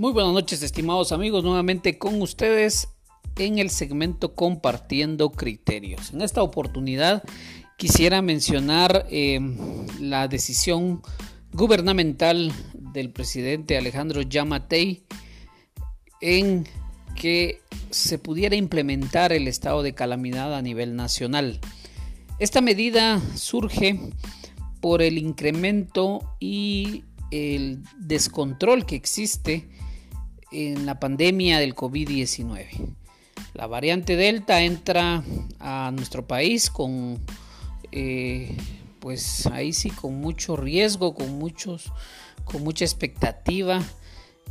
Muy buenas noches, estimados amigos, nuevamente con ustedes en el segmento Compartiendo Criterios. En esta oportunidad quisiera mencionar eh, la decisión gubernamental del presidente Alejandro Yamatei en que se pudiera implementar el estado de calamidad a nivel nacional. Esta medida surge por el incremento y el descontrol que existe en la pandemia del COVID-19. La variante Delta entra a nuestro país con, eh, pues ahí sí, con mucho riesgo, con, muchos, con mucha expectativa.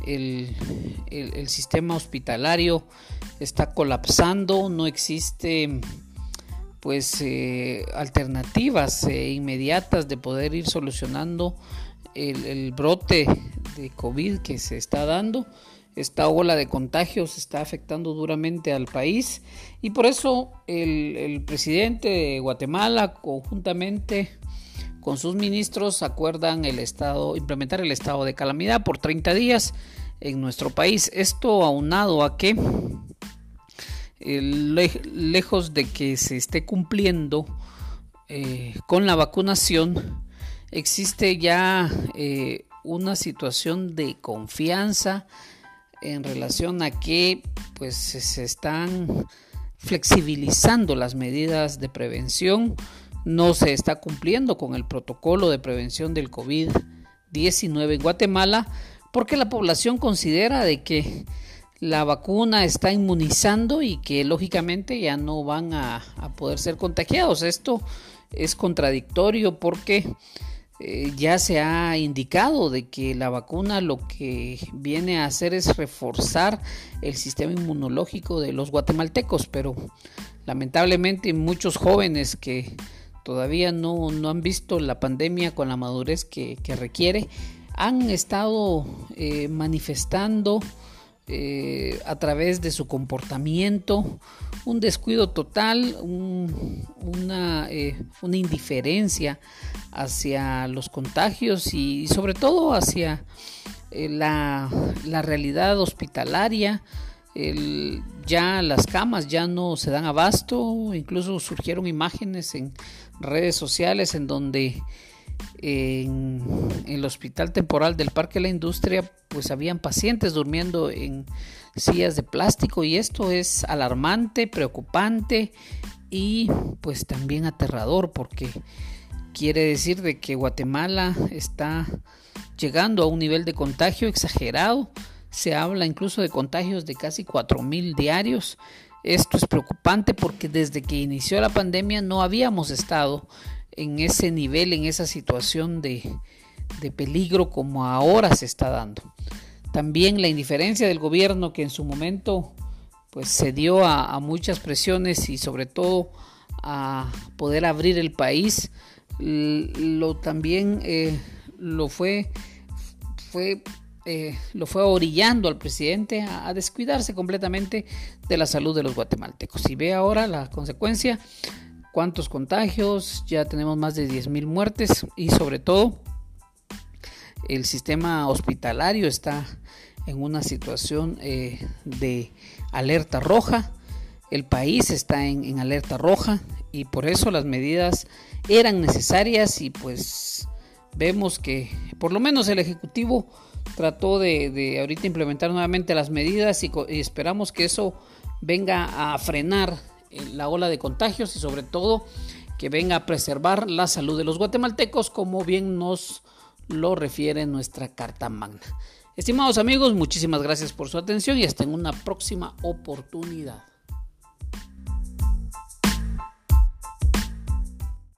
El, sistema hospitalario está colapsando, no existe pues eh, alternativas eh, inmediatas de poder ir solucionando el, brote de COVID que se está dando. Esta ola de contagios está afectando duramente al país y por eso el, presidente de Guatemala conjuntamente con sus ministros acuerdan el estado implementar el estado de calamidad por 30 días en nuestro país. Esto aunado a que lejos de que se esté cumpliendo eh, con la vacunación, existe ya eh, una situación de confianza en relación a que pues se están flexibilizando las medidas de prevención, no se está cumpliendo con el protocolo de prevención del COVID-19 en Guatemala porque la población considera de que la vacuna está inmunizando y que lógicamente ya no van a, a poder ser contagiados. Esto es contradictorio porque eh, ya se ha indicado de que la vacuna lo que viene a hacer es reforzar el sistema inmunológico de los guatemaltecos, pero lamentablemente muchos jóvenes que todavía no, han visto la pandemia con la madurez que, requiere, han estado eh, manifestando eh, a través de su comportamiento, un descuido total, una, eh, indiferencia hacia los contagios y sobre todo hacia eh, la, realidad hospitalaria. ya las camas ya no se dan abasto, incluso surgieron imágenes en redes sociales en donde en, el hospital temporal del Parque de la Industria, pues habían pacientes durmiendo en sillas de plástico y esto es alarmante, preocupante y pues también aterrador porque quiere decir de que Guatemala está llegando a un nivel de contagio exagerado. Se habla incluso de contagios de casi 4.000 diarios. Esto es preocupante porque desde que inició la pandemia no habíamos estado en ese nivel, en esa situación de, peligro como ahora se está dando. También la indiferencia del gobierno que en su momento pues se dio a, muchas presiones y sobre todo a poder abrir el país, lo también eh, lo fue, fue eh, lo fue orillando al presidente a, a, descuidarse completamente de la salud de los guatemaltecos. Y ve ahora la consecuencia, cuántos contagios, ya tenemos más de 10.000 muertes y sobre todo el sistema hospitalario está en una situación eh, de alerta roja, el país está en, alerta roja y por eso las medidas eran necesarias y pues vemos que por lo menos el Ejecutivo trató de, ahorita implementar nuevamente las medidas y esperamos que eso venga a frenar la ola de contagios y sobre todo que venga a preservar la salud de los guatemaltecos como bien nos lo refiere nuestra Carta Magna. Estimados amigos, muchísimas gracias por su atención y hasta en una próxima oportunidad.